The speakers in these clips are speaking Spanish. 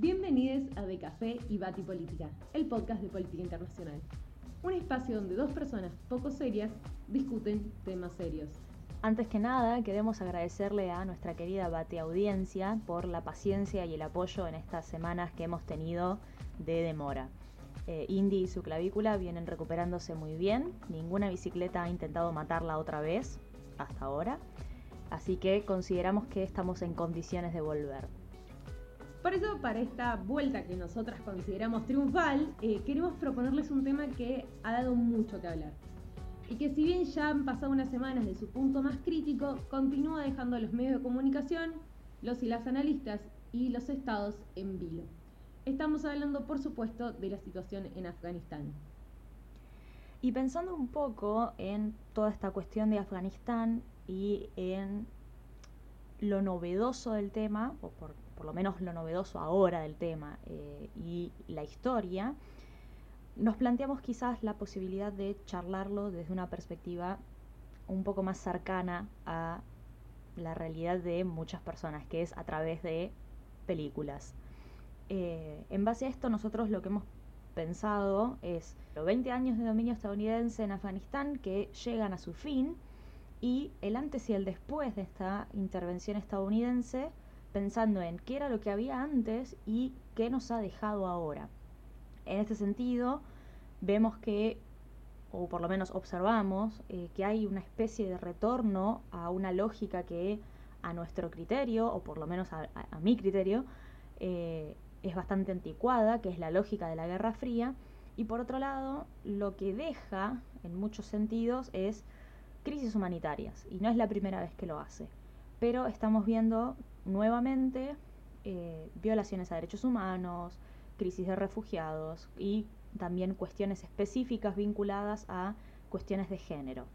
Bienvenidos a De Café y Bati Política, el podcast de política internacional. Un espacio donde dos personas poco serias discuten temas serios. Antes que nada, queremos agradecerle a nuestra querida Bati Audiencia por la paciencia y el apoyo en estas semanas que hemos tenido de demora. Eh, Indy y su clavícula vienen recuperándose muy bien, ninguna bicicleta ha intentado matarla otra vez hasta ahora, así que consideramos que estamos en condiciones de volver. Por eso, para esta vuelta que nosotras consideramos triunfal, eh, queremos proponerles un tema que ha dado mucho que hablar. Y que si bien ya han pasado unas semanas de su punto más crítico, continúa dejando a los medios de comunicación, los y las analistas y los estados en vilo. Estamos hablando, por supuesto, de la situación en Afganistán. Y pensando un poco en toda esta cuestión de Afganistán y en lo novedoso del tema, o por, lo menos lo novedoso ahora del tema eh, y la historia, nos planteamos quizás la posibilidad de charlarlo desde una perspectiva un poco más cercana a la realidad de muchas personas, que es a través de películas. Eh, en base a esto nosotros lo que hemos pensado es los 20 años de dominio estadounidense en Afganistán que llegan a su fin y el antes y el después de esta intervención estadounidense pensando en qué era lo que había antes y qué nos ha dejado ahora. En este sentido, vemos que, o por lo menos observamos, eh, que hay una especie de retorno a una lógica que a nuestro criterio, o por lo menos a, mi criterio, eh, es bastante anticuada, que es la lógica de la Guerra Fría, y por otro lado, lo que deja, en muchos sentidos, es crisis humanitarias, y no es la primera vez que lo hace. Pero estamos viendo nuevamente eh, violaciones a derechos humanos, crisis de refugiados y también cuestiones específicas vinculadas a cuestiones de género.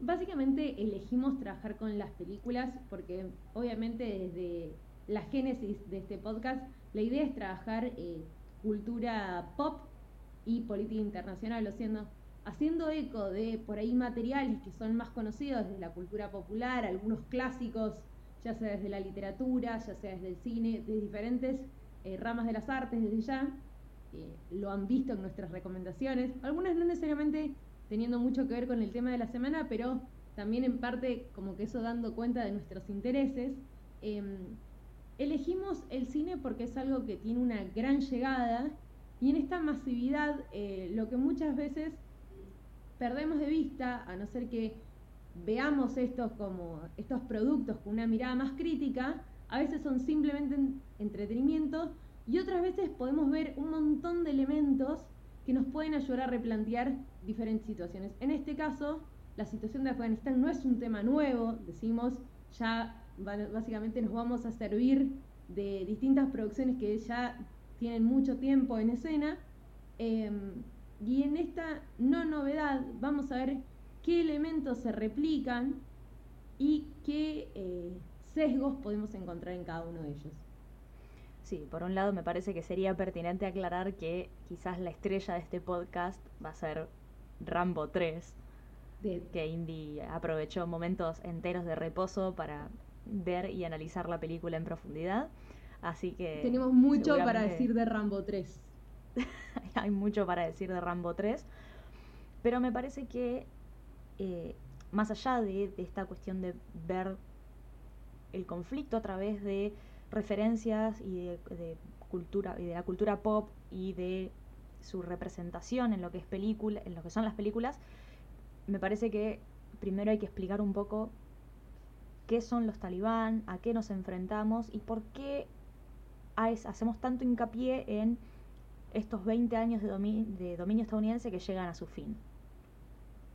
Básicamente elegimos trabajar con las películas porque obviamente desde la génesis de este podcast la idea es trabajar eh, cultura pop y política internacional, haciendo, haciendo eco de por ahí materiales que son más conocidos desde la cultura popular, algunos clásicos, ya sea desde la literatura, ya sea desde el cine, de diferentes eh, ramas de las artes desde ya. Eh, lo han visto en nuestras recomendaciones, algunas no necesariamente teniendo mucho que ver con el tema de la semana, pero también en parte como que eso dando cuenta de nuestros intereses. Em, Elegimos el cine porque es algo que tiene una gran llegada y en esta masividad eh, lo que muchas veces perdemos de vista, a no ser que veamos estos como estos productos con una mirada más crítica, a veces son simplemente entretenimiento y otras veces podemos ver un montón de elementos que nos pueden ayudar a replantear diferentes situaciones. En este caso, la situación de Afganistán no es un tema nuevo, decimos, ya básicamente nos vamos a servir de distintas producciones que ya tienen mucho tiempo en escena. Em, y en esta no novedad vamos a ver qué elementos se replican y qué eh, sesgos podemos encontrar en cada uno de ellos. Sí, por un lado me parece que sería pertinente aclarar que quizás la estrella de este podcast va a ser Rambo 3, de... que Indy aprovechó momentos enteros de reposo para ver y analizar la película en profundidad. Así que. Tenemos mucho para decir de Rambo 3. Hay mucho para decir de Rambo 3. Pero me parece que, eh, más allá de, esta cuestión de ver el conflicto a través de referencias y de, cultura y de la cultura pop y de su representación en lo que es película, en lo que son las películas, me parece que primero hay que explicar un poco qué son los talibán, a qué nos enfrentamos y por qué hacemos tanto hincapié en estos 20 años de, dominio estadounidense que llegan a su fin.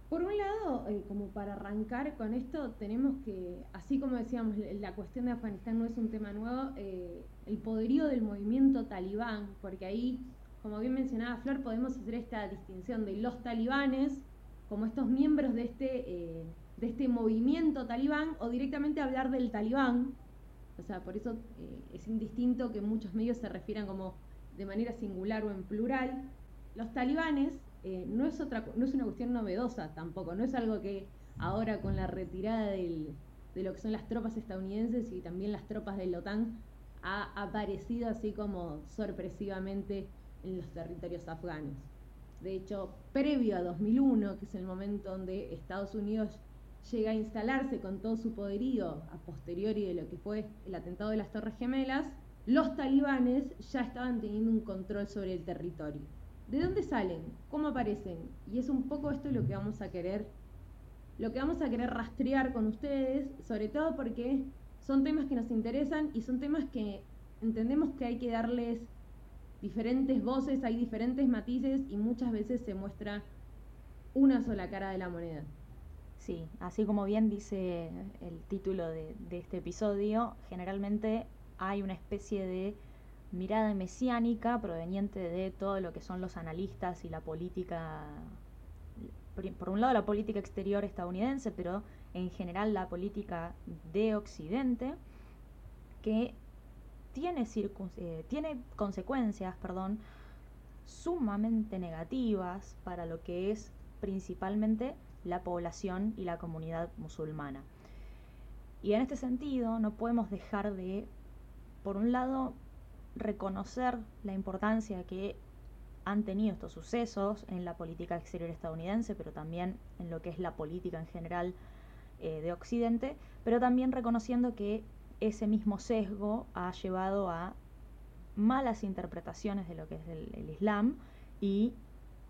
Por un lado, eh, como para arrancar con esto, tenemos que, así como decíamos, la cuestión de Afganistán no es un tema nuevo, eh, el poderío del movimiento talibán, porque ahí, como bien mencionaba Flor, podemos hacer esta distinción de los talibanes como estos miembros de este eh, de este movimiento talibán o directamente hablar del talibán. O sea, por eso es indistinto que muchos medios se refieran como de manera singular o en plural. Los talibanes eh, no, es otra, no es una cuestión novedosa tampoco, no es algo que ahora con la retirada de lo que son las tropas estadounidenses y también las tropas de la OTAN ha aparecido así como sorpresivamente en los territorios afganos. De hecho, previo a 2001, que es el momento donde Estados Unidos llega a instalarse con todo su poderío a posteriori de lo que fue el atentado de las Torres Gemelas, los talibanes ya estaban teniendo un control sobre el territorio. ¿De dónde salen? ¿Cómo aparecen? Y es un poco esto lo que vamos a querer, lo que vamos a querer rastrear con ustedes, sobre todo porque son temas que nos interesan y son temas que entendemos que hay que darles diferentes voces, hay diferentes matices y muchas veces se muestra una sola cara de la moneda. Sí, así como bien dice el título de, de este episodio, generalmente hay una especie de mirada mesiánica proveniente de todo lo que son los analistas y la política, por un lado la política exterior estadounidense, pero en general la política de Occidente, que tiene, eh, tiene consecuencias perdón, sumamente negativas para lo que es principalmente la población y la comunidad musulmana. Y en este sentido no podemos dejar de por un lado, reconocer la importancia que han tenido estos sucesos en la política exterior estadounidense, pero también en lo que es la política en general eh, de Occidente, pero también reconociendo que ese mismo sesgo ha llevado a malas interpretaciones de lo que es el Islam y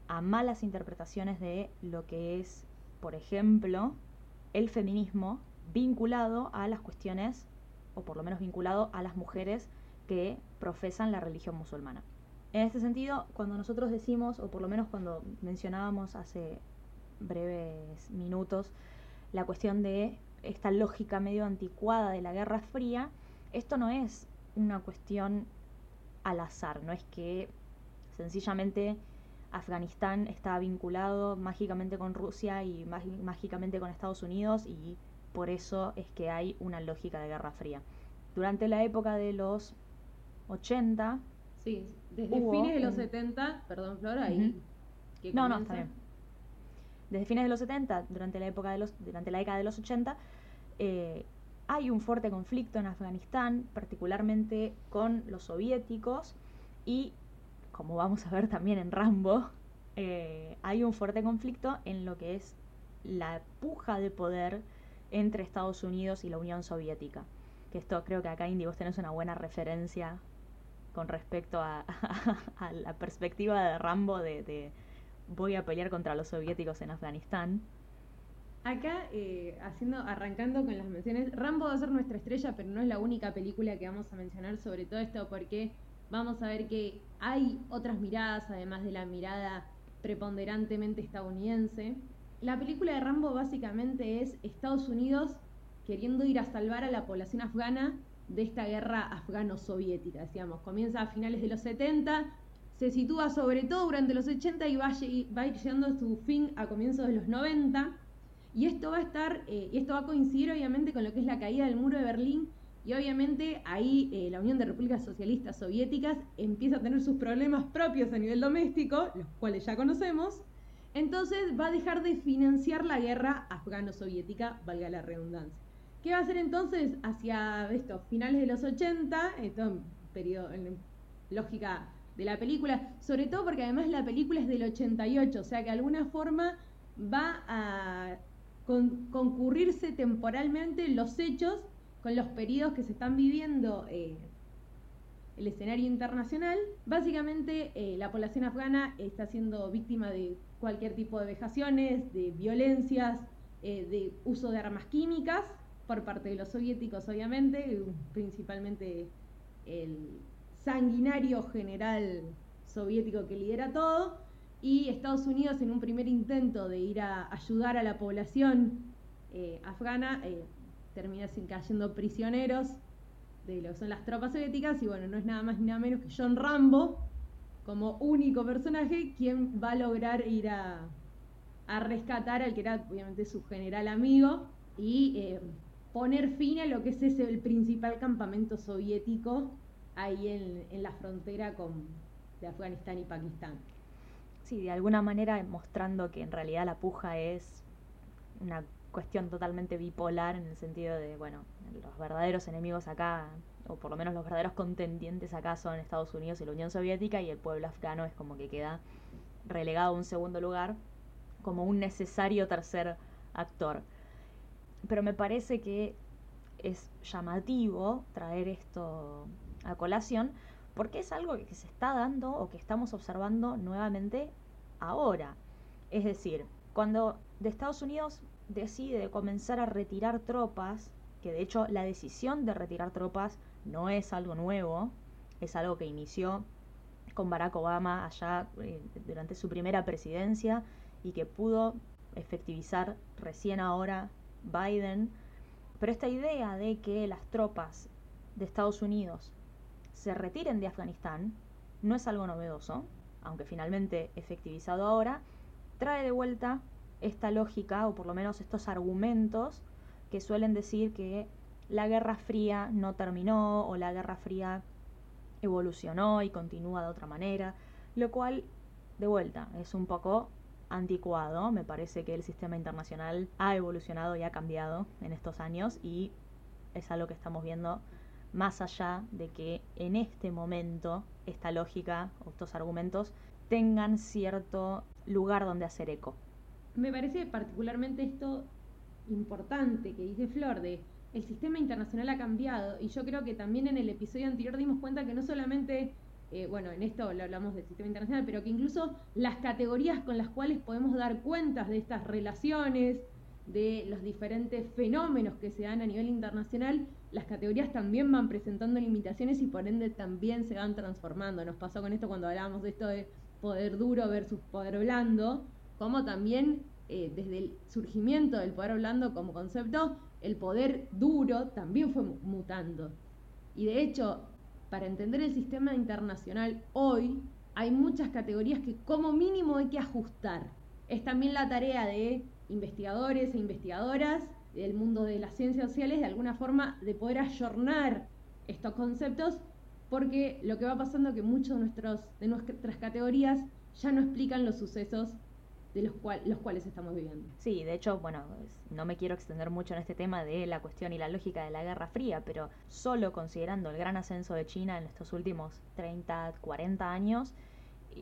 a malas interpretaciones de lo que es, por ejemplo, el feminismo vinculado a las cuestiones o por lo menos vinculado a las mujeres que profesan la religión musulmana. En este sentido, cuando nosotros decimos, o por lo menos cuando mencionábamos hace breves minutos, la cuestión de esta lógica medio anticuada de la Guerra Fría, esto no es una cuestión al azar, no es que sencillamente Afganistán está vinculado mágicamente con Rusia y mágicamente con Estados Unidos y por eso es que hay una lógica de Guerra Fría. Durante la época de los 80... Sí, desde fines de los 70, perdón Flora, ahí... no, no, está bien. Desde fines de los 70, durante la época de los, durante la década de los 80, eh, hay un fuerte conflicto en Afganistán, particularmente con los soviéticos y, como vamos a ver también en Rambo, eh, hay un fuerte conflicto en lo que es la puja de poder entre Estados Unidos y la Unión Soviética. Que esto creo que acá, Indy, vos tenés una buena referencia con respecto a, la perspectiva de Rambo de, voy a pelear contra los soviéticos en Afganistán. Acá, eh, haciendo, arrancando con las menciones, Rambo va a ser nuestra estrella, pero no es la única película que vamos a mencionar sobre todo esto, porque vamos a ver que hay otras miradas, además de la mirada preponderantemente estadounidense, la película de Rambo básicamente es Estados Unidos queriendo ir a salvar a la población afgana de esta guerra afgano-soviética, decíamos. Comienza a finales de los 70, se sitúa sobre todo durante los 80 y va, va a ir llegando a su fin a comienzos de los 90. Y esto va a estar, eh, esto va a coincidir obviamente con lo que es la caída del muro de Berlín y obviamente ahí eh, la Unión de Repúblicas Socialistas Soviéticas empieza a tener sus problemas propios a nivel doméstico, los cuales ya conocemos, entonces va a dejar de financiar la guerra afgano-soviética, valga la redundancia. ¿Qué va a hacer entonces hacia estos finales de los 80, esto periodo, en lógica de la película, sobre todo porque además la película es del 88, o sea que de alguna forma va a concurrirse temporalmente los hechos con los periodos que se están viviendo eh, el escenario internacional. Básicamente eh, la población afgana está siendo víctima de cualquier tipo de vejaciones, de violencias, eh, de uso de armas químicas por parte de los soviéticos, obviamente, principalmente el sanguinario general soviético que lidera todo, y Estados Unidos en un primer intento de ir a ayudar a la población eh, afgana, eh, termina sin cayendo prisioneros de lo que son las tropas soviéticas, y bueno, no es nada más ni nada menos que John Rambo, como único personaje quien va a lograr ir a, rescatar al que era obviamente su general amigo y eh, poner fin a lo que es ese el principal campamento soviético ahí en, la frontera con, de Afganistán y Pakistán. Sí, de alguna manera mostrando que en realidad la puja es una cuestión totalmente bipolar en el sentido de, bueno, los verdaderos enemigos acá o por lo menos los verdaderos contendientes acá son Estados Unidos y la Unión Soviética, y el pueblo afgano es como que queda relegado a un segundo lugar como un necesario tercer actor. Pero me parece que es llamativo traer esto a colación porque es algo que se está dando o que estamos observando nuevamente ahora. Es decir, cuando de Estados Unidos decide comenzar a retirar tropas, que de hecho la decisión de retirar tropas no es algo nuevo, es algo que inició con Barack Obama allá eh, durante su primera presidencia y que pudo efectivizar recién ahora Biden. Pero esta idea de que las tropas de Estados Unidos se retiren de Afganistán no es algo novedoso, aunque finalmente efectivizado ahora, trae de vuelta esta lógica, o por lo menos estos argumentos que suelen decir que la Guerra Fría no terminó o la Guerra Fría evolucionó y continúa de otra manera, lo cual, de vuelta, es un poco anticuado. Me parece que el sistema internacional ha evolucionado y ha cambiado en estos años y es algo que estamos viendo más allá de que en este momento esta lógica o estos argumentos tengan cierto lugar donde hacer eco. Me parece particularmente esto importante que dice Flor de el sistema internacional ha cambiado y yo creo que también en el episodio anterior dimos cuenta que no solamente eh, bueno, en esto lo hablamos del sistema internacional, pero que incluso las categorías con las cuales podemos dar cuentas de estas relaciones, de los diferentes fenómenos que se dan a nivel internacional, las categorías también van presentando limitaciones y por ende también se van transformando. Nos pasó con esto cuando hablábamos de esto de poder duro versus poder blando, como también eh, desde el surgimiento del poder blando como concepto, el poder duro también fue mutando. Y de hecho, para entender el sistema internacional hoy, hay muchas categorías que como mínimo hay que ajustar. Es también la tarea de investigadores e investigadoras del mundo de las ciencias sociales, de alguna forma, de poder ayornar estos conceptos, porque lo que va pasando es que muchos de, de nuestras categorías ya no explican los sucesos de los, los cuales estamos viviendo. Sí, de hecho, bueno, no me quiero extender mucho en este tema de la cuestión y la lógica de la Guerra Fría, pero solo considerando el gran ascenso de China en estos últimos 30, 40 años,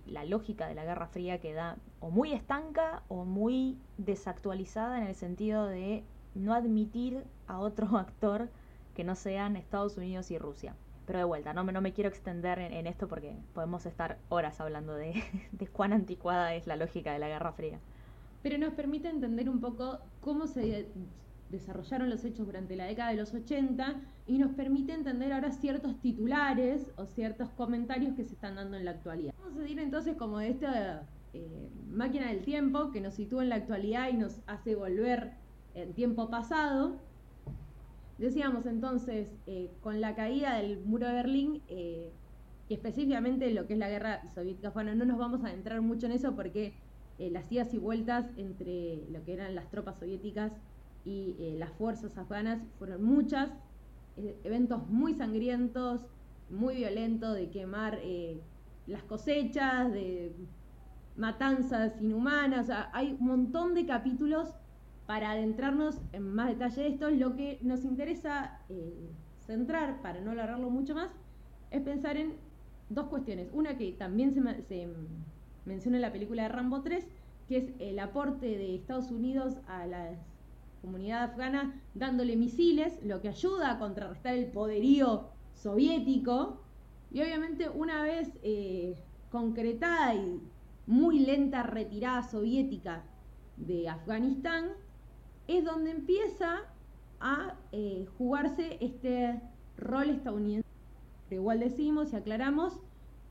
la lógica de la Guerra Fría queda o muy estanca o muy desactualizada en el sentido de no admitir a otro actor que no sean Estados Unidos y Rusia. Pero de vuelta, no no me quiero extender en, esto porque podemos estar horas hablando de, de cuán anticuada es la lógica de la Guerra Fría. Pero nos permite entender un poco cómo se desarrollaron los hechos durante la década de los 80 y nos permite entender ahora ciertos titulares o ciertos comentarios que se están dando en la actualidad. Vamos a decir entonces como de esta eh, máquina del tiempo que nos sitúa en la actualidad y nos hace volver en tiempo pasado Decíamos entonces, eh, con la caída del muro de Berlín, eh, y específicamente lo que es la guerra soviética, bueno, no nos vamos a adentrar mucho en eso porque eh, las idas y vueltas entre lo que eran las tropas soviéticas y las fuerzas afganas fueron muchas, eventos muy sangrientos, muy violentos, de quemar las cosechas, de matanzas inhumanas, hay un montón de capítulos para adentrarnos en más detalle de esto, lo que nos interesa eh, centrar, para no alargarlo mucho más, es pensar en dos cuestiones. Una que también se, menciona en la película de Rambo 3, que es el aporte de Estados Unidos a la comunidad afgana dándole misiles, lo que ayuda a contrarrestar el poderío soviético. Y obviamente una vez eh, concretada y muy lenta retirada soviética de Afganistán, es donde empieza a eh, jugarse este rol estadounidense. Pero igual decimos y aclaramos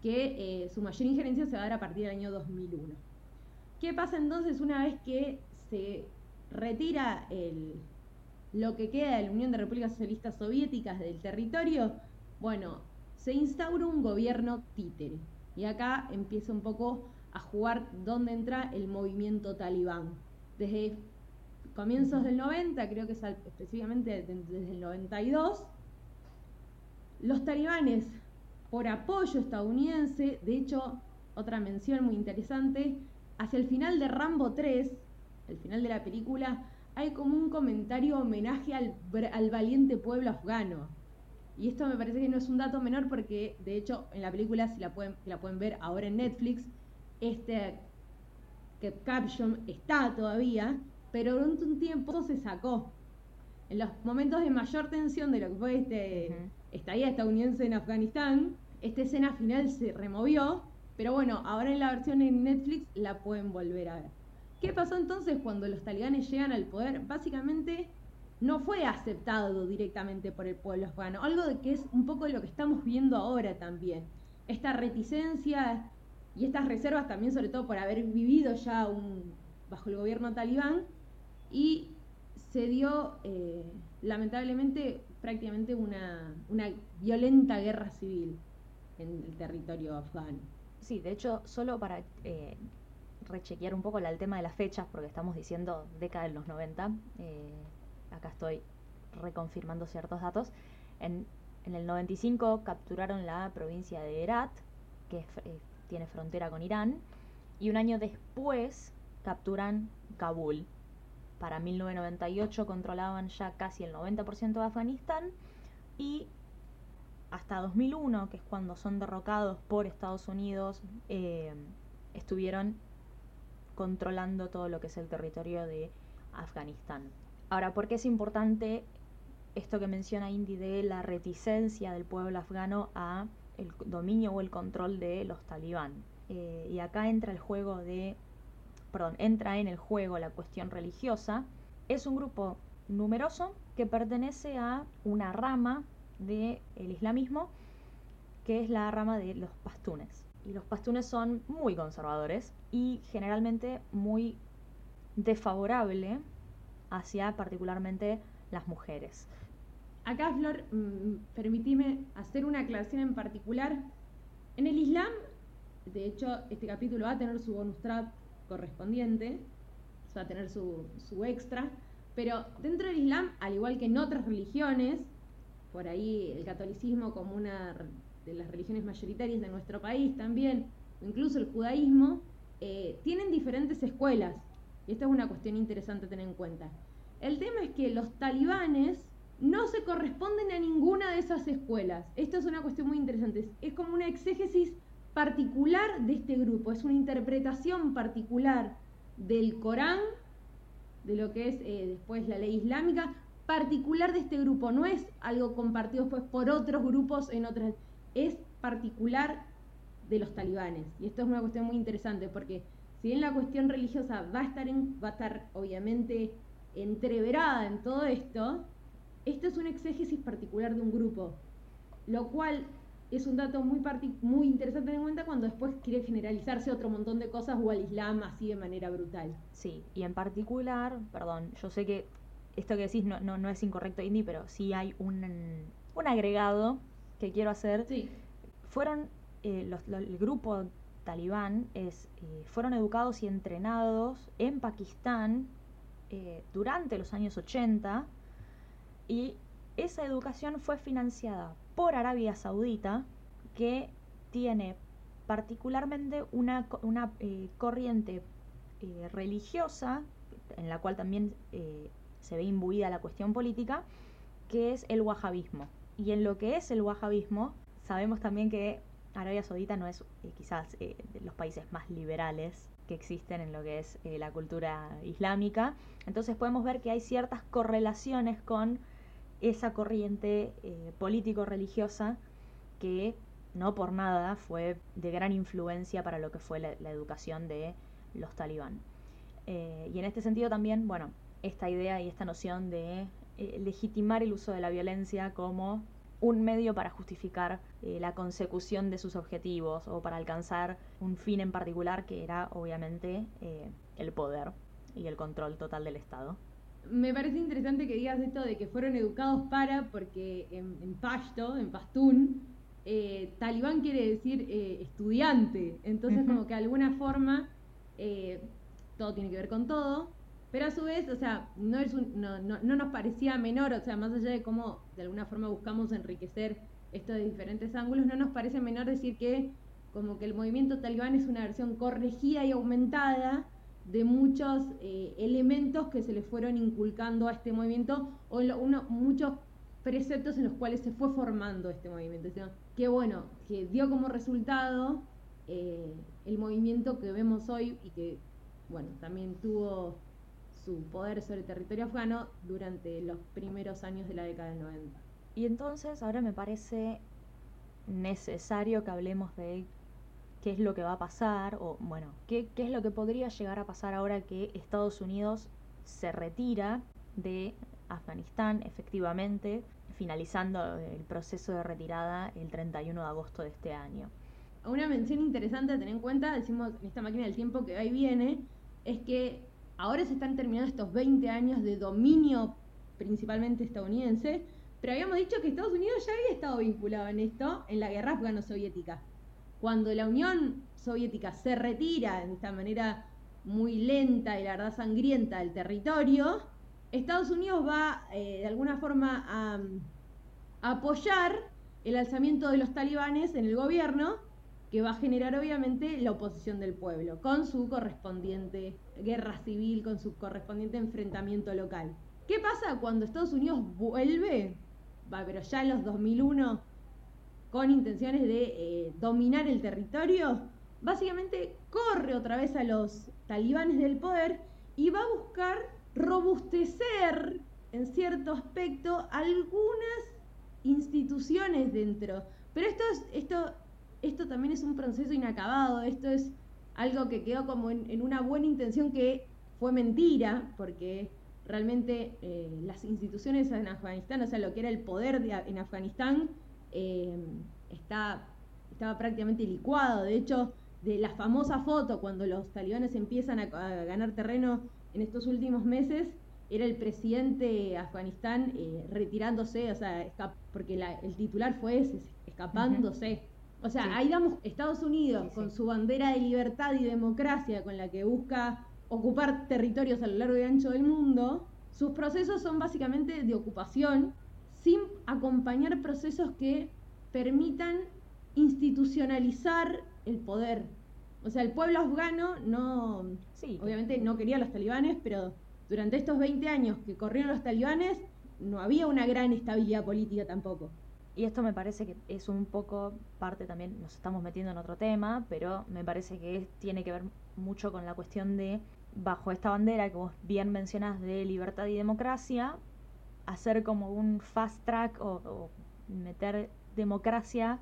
que eh, su mayor injerencia se va a dar a partir del año 2001. ¿Qué pasa entonces una vez que se retira el, lo que queda de la Unión de Repúblicas Socialistas Soviéticas del territorio? Bueno, se instaura un gobierno títere. Y acá empieza un poco a jugar dónde entra el movimiento talibán. Desde comienzos del 90, creo que es específicamente desde el 92, los talibanes, por apoyo estadounidense, de hecho, otra mención muy interesante, hacia el final de Rambo 3, el final de la película, hay como un comentario homenaje al, al valiente pueblo afgano. y esto me parece que no es un dato menor porque, de hecho, en la película, si la pueden, la pueden ver ahora en Netflix, este caption está todavía, pero durante un tiempo se sacó. En los momentos de mayor tensión de lo que fue este estadía estadounidense en Afganistán, esta escena final se removió, pero bueno, ahora en la versión en Netflix la pueden volver a ver. ¿Qué pasó entonces cuando los talibanes llegan al poder? Básicamente no fue aceptado directamente por el pueblo afgano, algo de que es un poco lo que estamos viendo ahora también. Esta reticencia y estas reservas también sobre todo por haber vivido ya un, bajo el gobierno talibán y se dio eh, lamentablemente prácticamente una, una violenta guerra civil en el territorio afgano. Sí, de hecho, solo para eh, rechequear un poco el tema de las fechas, porque estamos diciendo década de los 90, eh, acá estoy reconfirmando ciertos datos. En, en, el 95 capturaron la provincia de Herat, que eh, tiene frontera con Irán, y un año después capturan Kabul. Para 1998 controlaban ya casi el 90% de Afganistán y hasta 2001, que es cuando son derrocados por Estados Unidos, eh, estuvieron controlando todo lo que es el territorio de Afganistán. Ahora, ¿por qué es importante esto que menciona Indy de la reticencia del pueblo afgano a el dominio o el control de los talibán? Eh, y acá entra el juego de, perdón, entra en el juego la cuestión religiosa. Es un grupo numeroso que pertenece a una rama del islamismo que es la rama de los pastunes. Y los pastunes son muy conservadores y generalmente muy desfavorable hacia particularmente las mujeres. Acá, Flor, mm, permitime hacer una aclaración en particular. En el Islam, de hecho, este capítulo va a tener su bonus trap correspondiente, va a tener su, su extra, pero dentro del Islam, al igual que en otras religiones, por ahí el catolicismo como una de las religiones mayoritarias de nuestro país también, incluso el judaísmo, eh, tienen diferentes escuelas. Y esta es una cuestión interesante a tener en cuenta. El tema es que los talibanes no se corresponden a ninguna de esas escuelas. Esto es una cuestión muy interesante. Es como una exégesis particular de este grupo, es una interpretación particular del Corán, de lo que es eh, después la ley islámica, particular de este grupo. No es algo compartido después por otros grupos en otras. Es particular de los talibanes. Y esto es una cuestión muy interesante porque si bien la cuestión religiosa va a estar, va a estar obviamente entreverada en todo esto, esto es una exégesis particular de un grupo, lo cual es un dato muy, muy interesante en cuenta cuando después quiere generalizarse otro montón de cosas o al Islam así de manera brutal. Sí, y en particular, perdón, yo sé que esto que decís no, no, no es incorrecto, Indy, pero sí hay un, un agregado que quiero hacer. Sí. Fueron eh, el grupo talibán es, eh, fueron educados y entrenados en Pakistán eh, durante los años 80 y esa educación fue financiada por Arabia Saudita que tiene particularmente una, una corriente religiosa en la cual también se ve imbuida la cuestión política que es el wahabismo y en lo que es el wahabismo sabemos también que Arabia Saudita no es eh, quizás eh, de los países más liberales que existen en lo que es eh, la cultura islámica. Entonces podemos ver que hay ciertas correlaciones con esa corriente político-religiosa que no por nada fue de gran influencia para lo que fue la, educación de los talibán. y en este sentido también, bueno, esta idea y esta noción de legitimar el uso de la violencia como un medio para justificar eh, la consecución de sus objetivos o para alcanzar un fin en particular que era obviamente eh, el poder y el control total del Estado. Me parece interesante que digas esto de que fueron educados para, porque en, en Pashto, en Pastún, eh, talibán quiere decir estudiante, entonces como que de alguna forma todo tiene que ver con todo, pero a su vez, o sea, no, es no, no, no, nos parecía menor, o sea, más allá de cómo de alguna forma buscamos enriquecer esto de diferentes ángulos, no nos parece menor decir que como que el movimiento talibán es una versión corregida y aumentada de muchos eh, elementos que se le fueron inculcando a este movimiento o uno, muchos preceptos en los cuales se fue formando este movimiento. que bueno, que dio como resultado eh, el movimiento que vemos hoy y que, bueno, también tuvo su poder sobre el territorio afgano durante los primeros años de la década del 90. Y entonces ahora me parece necesario que hablemos de qué es lo que va a pasar, o bueno, qué, qué es lo que podría llegar a pasar ahora que Estados Unidos se retira de Afganistán efectivamente, finalizando el proceso de retirada el 31 de agosto de este año. Una mención interesante a tener en cuenta, decimos en esta máquina del tiempo que ahí viene, es que ahora se están terminando estos 20 años de dominio principalmente estadounidense, pero habíamos dicho que Estados Unidos ya había estado vinculado en esto, en la guerra afgano-soviética. Cuando la Unión Soviética se retira de esta manera muy lenta y la verdad sangrienta del territorio, Estados Unidos va eh, de alguna forma a, apoyar el alzamiento de los talibanes en el gobierno, que va a generar obviamente la oposición del pueblo, con su correspondiente guerra civil, con su correspondiente enfrentamiento local. ¿Qué pasa cuando Estados Unidos vuelve? Va, pero ya en los 2001, con intenciones de eh, dominar el territorio, básicamente corre otra vez a los talibanes del poder y va a buscar robustecer en cierto aspecto algunas instituciones dentro. Pero esto, es, esto, esto también es un proceso inacabado, esto es algo que quedó como en, una buena intención que fue mentira, porque realmente eh, las instituciones en Afganistán, o sea, lo que era el poder en Afganistán, eh, está, estaba prácticamente licuado. De hecho, de la famosa foto cuando los talibanes empiezan a ganar terreno en estos últimos meses era el presidente de Afganistán eh, retirándose, o sea, porque el titular fue ese, escapándose. O sea, ahí damos Estados Unidos con su bandera de libertad y democracia con la que busca ocupar territorios a lo largo y ancho del mundo, sus procesos son básicamente de ocupación sin acompañar procesos que permitan institucionalizar el poder o sea, el pueblo afgano no, sí. obviamente no quería a los talibanes, pero durante estos 20 años que corrieron los talibanes no había una gran estabilidad política tampoco. Y esto me parece que es un poco parte también, nos estamos metiendo en otro tema, pero me parece que tiene que ver mucho con la cuestión de, bajo esta bandera que vos bien mencionás de libertad y democracia, hacer como un fast track o, meter democracia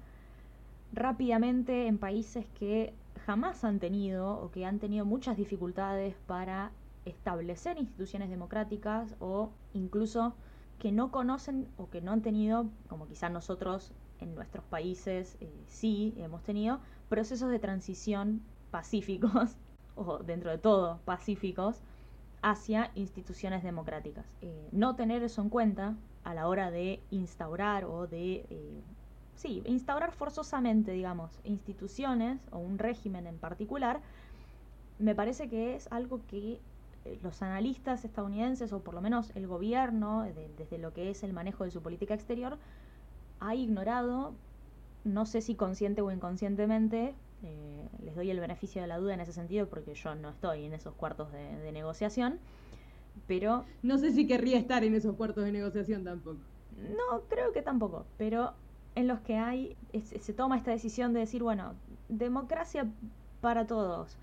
rápidamente en países que jamás han tenido o que han tenido muchas dificultades para establecer instituciones democráticas o incluso que no conocen o que no han tenido, como quizás nosotros en nuestros países eh, sí hemos tenido, procesos de transición pacíficos, o dentro de todo pacíficos, hacia instituciones democráticas. Eh, no tener eso en cuenta a la hora de instaurar o de eh, sí, instaurar forzosamente, digamos, instituciones o un régimen en particular, me parece que es algo que eh, los analistas estadounidenses, o por lo menos el gobierno, desde lo que es el manejo de su política exterior, ha ignorado, no sé si consciente o inconscientemente, eh, les doy el beneficio de la duda en ese sentido porque yo no estoy en esos cuartos de, de negociación, pero... No sé si querría estar en esos cuartos de negociación tampoco. No, creo que tampoco, pero en los que hay, se toma esta decisión de decir, bueno, democracia para todos.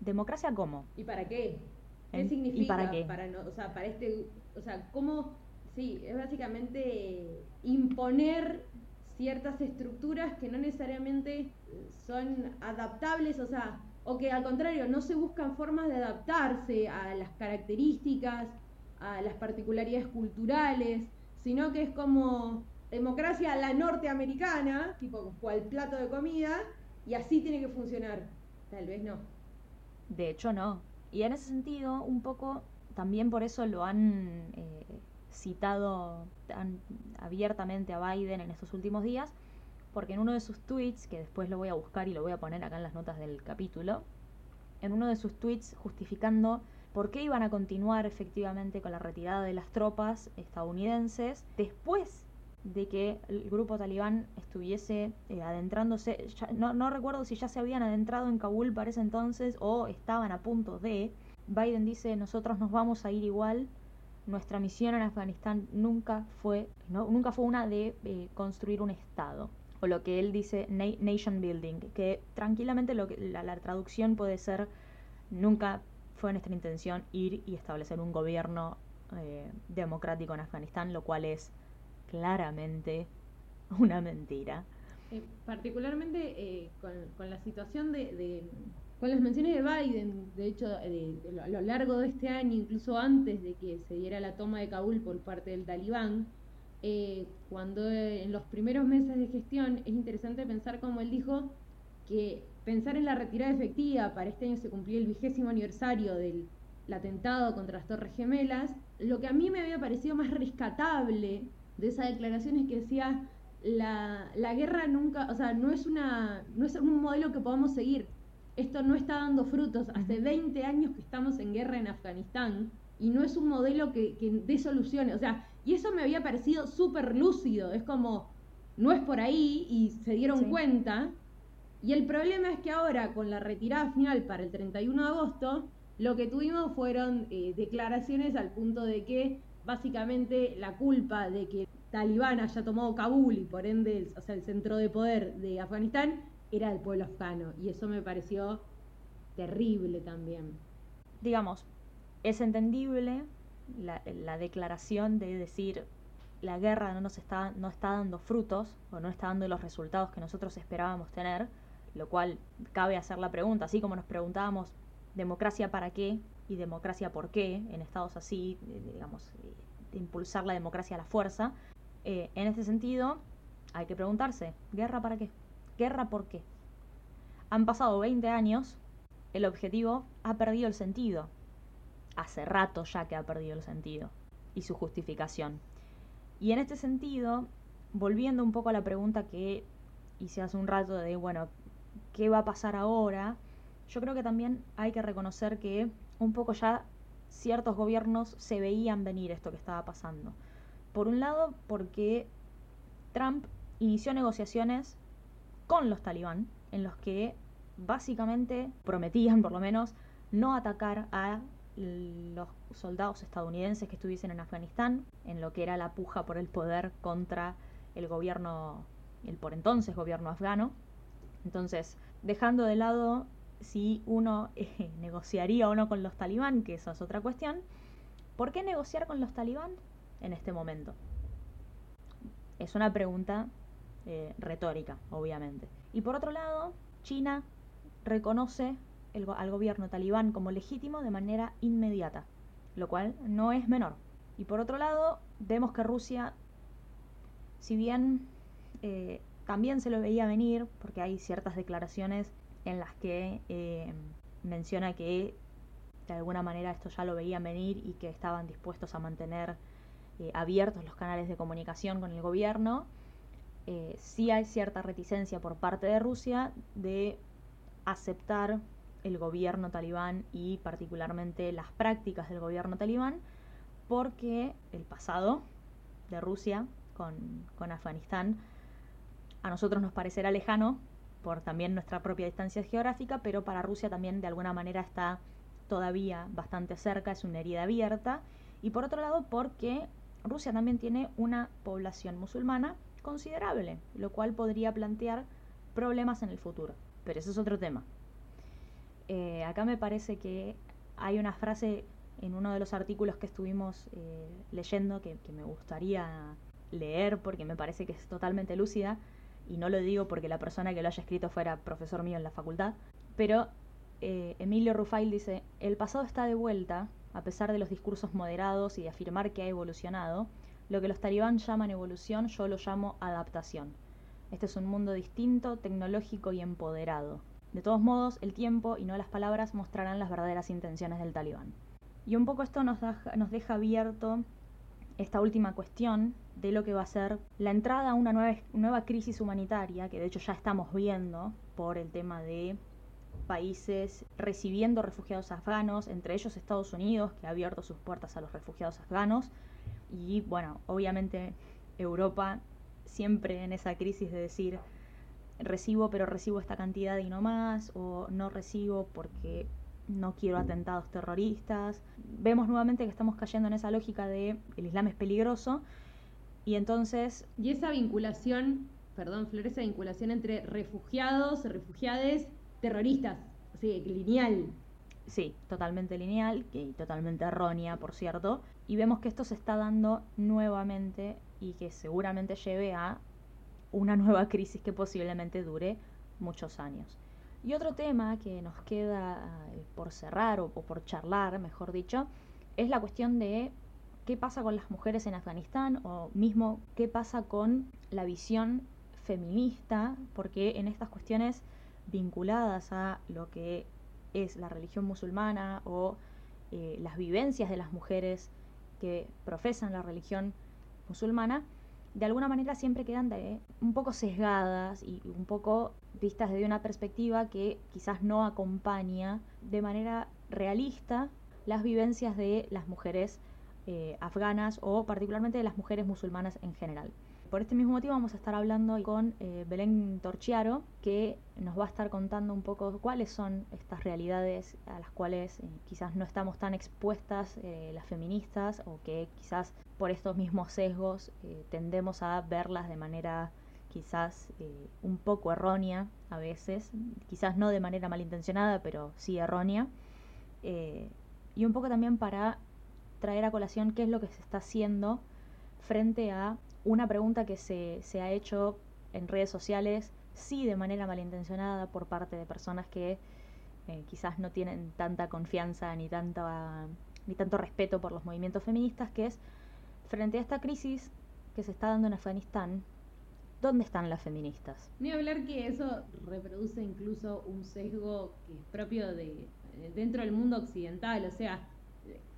¿Democracia cómo? ¿Y para qué? ¿Qué significa? ¿Y para qué? Para o sea, para este, o sea, ¿cómo? Sí, es básicamente imponer ciertas estructuras que no necesariamente son adaptables, o sea, o que al contrario no se buscan formas de adaptarse a las características, a las particularidades culturales, sino que es como democracia a la norteamericana, tipo cual plato de comida, y así tiene que funcionar. Tal vez no. De hecho, no. Y en ese sentido, un poco, también por eso lo han eh, citado tan abiertamente a Biden en estos últimos días, porque en uno de sus tweets, que después lo voy a buscar y lo voy a poner acá en las notas del capítulo, en uno de sus tweets justificando por qué iban a continuar efectivamente con la retirada de las tropas estadounidenses después de que el grupo talibán estuviese eh, adentrándose, no, no, recuerdo si ya se habían adentrado en Kabul para ese entonces o estaban a punto de. Biden dice, nosotros nos vamos a ir igual, nuestra misión en Afganistán nunca fue, nunca fue una de eh, construir un Estado, o lo que él dice nation building, que tranquilamente lo que, la, traducción puede ser, nunca fue nuestra intención ir y establecer un gobierno eh, democrático en Afganistán, lo cual es claramente una mentira. Eh, particularmente con, con, la situación de con las menciones de Biden, de hecho, a lo largo de este año, incluso antes de que se diera la toma de Kabul por parte del talibán, eh, cuando eh, en los primeros meses de gestión es interesante pensar como él dijo que pensar en la retirada efectiva, para este año se cumplió el vigésimo aniversario del atentado contra las Torres Gemelas, lo que a mí me había parecido más rescatable de esa declaración es que decía la, la guerra nunca, o sea, no es una, no es un modelo que podamos seguir, esto no está dando frutos. Hace 20 años que estamos en guerra en Afganistán y no es un modelo que, dé soluciones. O sea, y eso me había parecido súper lúcido. Es como, no es por ahí y se dieron cuenta. Y el problema es que ahora, con la retirada final para el 31 de agosto, lo que tuvimos fueron eh, declaraciones al punto de que básicamente la culpa de que Talibán haya tomado Kabul y por ende o sea, el centro de poder de Afganistán era del pueblo afgano y eso me pareció terrible también. Digamos, es entendible la, declaración de decir la guerra no nos está, no está dando frutos o no está dando los resultados que nosotros esperábamos tener, lo cual cabe hacer la pregunta, así como nos preguntábamos democracia para qué y democracia por qué en estados así, digamos, de impulsar la democracia a la fuerza. Eh, en este sentido, hay que preguntarse, ¿guerra para qué? ¿Guerra por qué? Han pasado 20 años, el objetivo ha perdido el sentido. Hace rato ya que ha perdido el sentido y su justificación. Y en este sentido, volviendo un poco a la pregunta que hice hace un rato de, bueno, ¿qué va a pasar ahora? Yo creo que también hay que reconocer que un poco ya ciertos gobiernos se veían venir esto que estaba pasando. Por un lado, porque Trump inició negociaciones con los talibán, en los que básicamente prometían por lo menos no atacar a los soldados estadounidenses que estuviesen en Afganistán, en lo que era la puja por el poder contra el gobierno, el por entonces gobierno afgano. Entonces, dejando de lado si uno eh, negociaría o no con los talibán, que esa es otra cuestión, ¿por qué negociar con los talibán en este momento? Es una pregunta eh, retórica, obviamente. Y por otro lado, China reconoce al gobierno talibán como legítimo de manera inmediata, lo cual no es menor. Y por otro lado, vemos que Rusia, si bien eh, también se lo veía venir, porque hay ciertas declaraciones en las que eh, menciona que de alguna manera esto ya lo veían venir y que estaban dispuestos a mantener abiertos los canales de comunicación con el gobierno, eh, sí hay cierta reticencia por parte de Rusia de aceptar el gobierno talibán y particularmente las prácticas del gobierno talibán porque el pasado de Rusia con, con Afganistán a nosotros nos parecerá lejano por también nuestra propia distancia geográfica, pero para Rusia también de alguna manera está todavía bastante cerca, es una herida abierta, y por otro lado porque Rusia también tiene una población musulmana considerable, lo cual podría plantear problemas en el futuro. Pero ese es otro tema. Eh, acá me parece que hay una frase en uno de los artículos que estuvimos eh, leyendo que, me gustaría leer porque me parece que es totalmente lúcida y no lo digo porque la persona que lo haya escrito fuera profesor mío en la facultad, pero eh, Emilio Rufail dice, el pasado está de vuelta, a pesar de los discursos moderados y de afirmar que ha evolucionado, lo que los talibán llaman evolución, yo lo llamo adaptación. Este es un mundo distinto, tecnológico y empoderado. De todos modos, el tiempo y no las palabras mostrarán las verdaderas intenciones del talibán. Y un poco esto nos, deja abierto esta última cuestión de lo que va a ser la entrada a una nueva, nueva crisis humanitaria, que de hecho ya estamos viendo por el tema de países recibiendo refugiados afganos, entre ellos Estados Unidos, que ha abierto sus puertas a los refugiados afganos, y bueno, obviamente Europa siempre en esa crisis de decir recibo pero recibo esta cantidad y no más o no recibo porque no quiero atentados terroristas. Vemos nuevamente que estamos cayendo en esa lógica de el Islam es peligroso y entonces... Y esa vinculación, perdón, Flor, esa vinculación entre refugiados, refugiades, terroristas, así, lineal. Sí, totalmente lineal y totalmente errónea, por cierto. Y vemos que esto se está dando nuevamente y que seguramente lleve a una nueva crisis que posiblemente dure muchos años. Y otro tema que nos queda eh, por cerrar o, por charlar, mejor dicho, es la cuestión de qué pasa con las mujeres en Afganistán o mismo qué pasa con la visión feminista, porque en estas cuestiones vinculadas a lo que es la religión musulmana o eh, las vivencias de las mujeres que profesan la religión musulmana, de alguna manera siempre quedan un poco sesgadas y un poco vistas desde una perspectiva que quizás no acompaña de manera realista las vivencias de las mujeres eh, afganas o particularmente de las mujeres musulmanas en general. Por este mismo motivo vamos a estar hablando con eh, Belén Torchiaro, que nos va a estar contando un poco cuáles son estas realidades a las cuales eh, quizás no estamos tan expuestas las feministas o que quizás por estos mismos sesgos tendemos a verlas de manera quizás eh, un poco errónea a veces, quizás no de manera malintencionada, pero sí errónea, eh, y un poco también para traer a colación qué es lo que se está haciendo frente a una pregunta que se, se ha hecho en redes sociales, sí de manera malintencionada por parte de personas que eh, quizás no tienen tanta confianza ni, tanta, ni tanto respeto por los movimientos feministas, que es frente a esta crisis que se está dando en Afganistán, ¿Dónde están las feministas? Ni hablar que eso reproduce incluso un sesgo que es propio de eh, dentro del mundo occidental, o sea,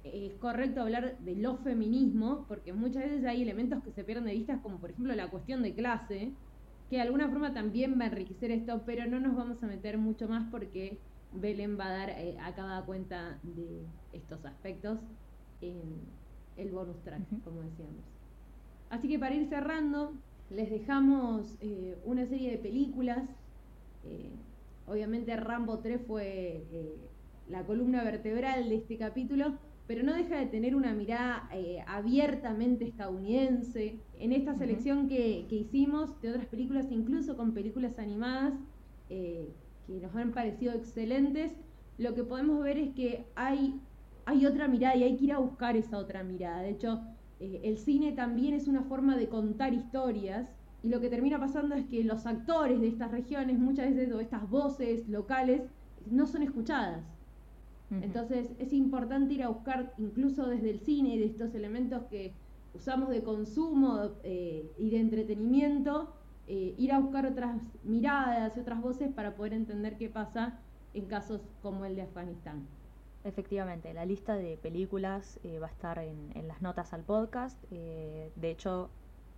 es correcto hablar de los feminismos porque muchas veces hay elementos que se pierden de vista, como por ejemplo la cuestión de clase, que de alguna forma también va a enriquecer esto, pero no nos vamos a meter mucho más porque Belén va a dar eh, a cada cuenta de estos aspectos en el bonus track, como decíamos. Así que para ir cerrando, les dejamos eh, una serie de películas. Eh, obviamente Rambo 3 fue eh, la columna vertebral de este capítulo, pero no deja de tener una mirada abiertamente estadounidense. En esta selección que, hicimos de otras películas, incluso con películas animadas, que nos han parecido excelentes, lo que podemos ver es que hay, hay otra mirada y hay que ir a buscar esa otra mirada. De hecho, eh, el cine también es una forma de contar historias y lo que termina pasando es que los actores de estas regiones muchas veces o estas voces locales no son escuchadas. Entonces es importante ir a buscar incluso desde el cine de estos elementos que usamos de consumo eh, y de entretenimiento, eh, ir a buscar otras miradas y otras voces para poder entender qué pasa en casos como el de Afganistán. Efectivamente, la lista de películas eh, va a estar en, las notas al podcast. Eh, de hecho,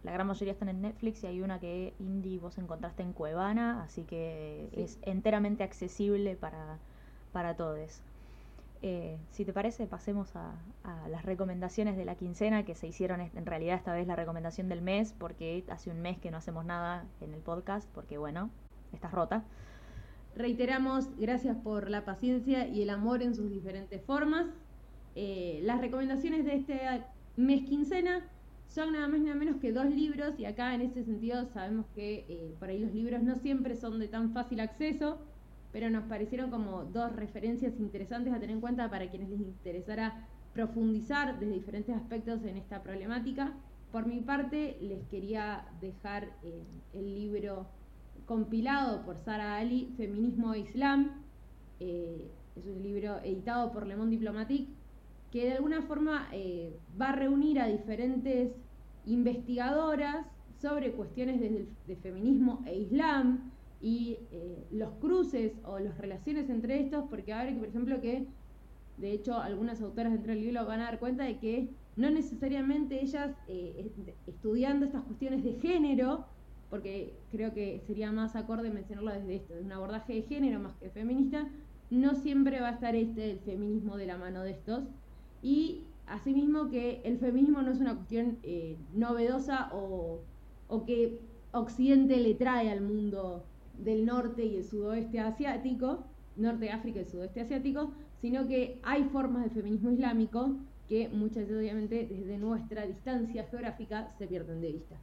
la gran mayoría están en Netflix y hay una que Indie vos encontraste en Cuevana, así que es enteramente accesible para, para todos. Eh, si te parece, pasemos a, las recomendaciones de la quincena que se hicieron en realidad esta vez la recomendación del mes, porque hace un mes que no hacemos nada en el podcast, porque bueno, estás rota. Reiteramos, gracias por la paciencia y el amor en sus diferentes formas. Eh, las recomendaciones de este mes quincena son nada más nada menos que dos libros y acá en ese sentido sabemos que eh, por ahí los libros no siempre son de tan fácil acceso, pero nos parecieron como dos referencias interesantes a tener en cuenta para quienes les interesara profundizar desde diferentes aspectos en esta problemática. Por mi parte, les quería dejar eh, el libro compilado por Sara Ali, Feminismo e Islam. Eh, es un libro editado por Le Monde Diplomatique que de alguna forma eh, va a reunir a diferentes investigadoras sobre cuestiones de, feminismo e islam y eh, los cruces o las relaciones entre estos, porque ahora que, por ejemplo, que de hecho algunas autoras dentro del libro van a dar cuenta de que no necesariamente ellas estudiando estas cuestiones de género porque creo que sería más acorde mencionarlo desde esto, desde un abordaje de género más que feminista, no siempre va a estar este el feminismo de la mano de estos. Y asimismo que el feminismo no es una cuestión eh, novedosa o, o que Occidente le trae al mundo del norte y el sudoeste asiático, norte de África y sudeste asiático, sino que hay formas de feminismo islámico que muchas veces obviamente desde nuestra distancia geográfica se pierden de vista.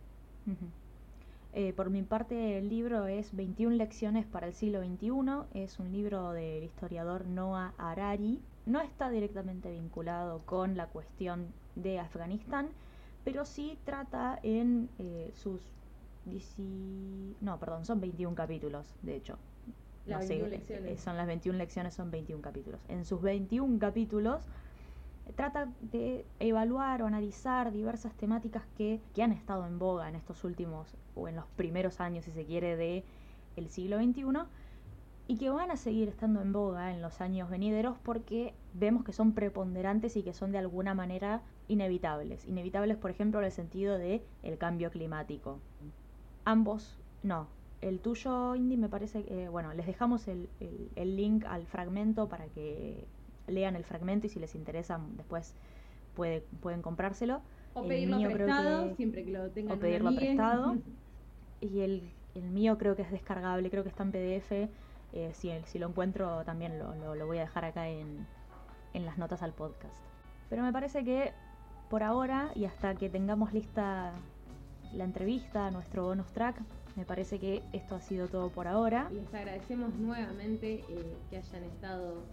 Eh, por mi parte, el libro es 21 lecciones para el siglo XXI. Es un libro del historiador Noah Harari. No está directamente vinculado con la cuestión de Afganistán, pero sí trata en eh, sus... No, perdón, son 21 capítulos, de hecho. Eh, son las 21 lecciones, son 21 capítulos. En sus 21 capítulos trata de evaluar o analizar diversas temáticas que, han estado en boga en estos últimos, o en los primeros años, si se quiere, del el siglo XXI, y que van a seguir estando en boga en los años venideros porque vemos que son preponderantes y que son de alguna manera inevitables. Inevitables, por ejemplo, en el sentido de el cambio climático. Ambos, no. El tuyo, Indy, me parece que, bueno, les dejamos el, el link al fragmento para que lean el fragmento y si les interesa después puede, pueden comprárselo. O pedirlo prestado, siempre que lo tengan. O pedirlo prestado. y el, el, mío creo que es descargable, creo que está en PDF. Eh, si, si, lo encuentro también lo, lo, voy a dejar acá en, en las notas al podcast. Pero me parece que por ahora y hasta que tengamos lista la entrevista, nuestro bonus track, me parece que esto ha sido todo por ahora. Les agradecemos nuevamente eh, que hayan estado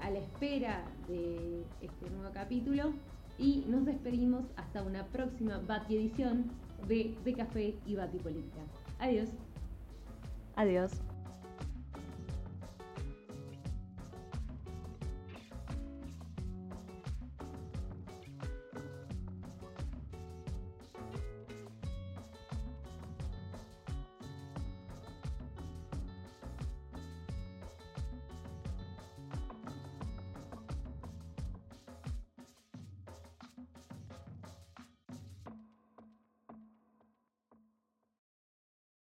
a la espera de este nuevo capítulo y nos despedimos hasta una próxima Bati edición de De Café y Bati Política. Adiós. Adiós.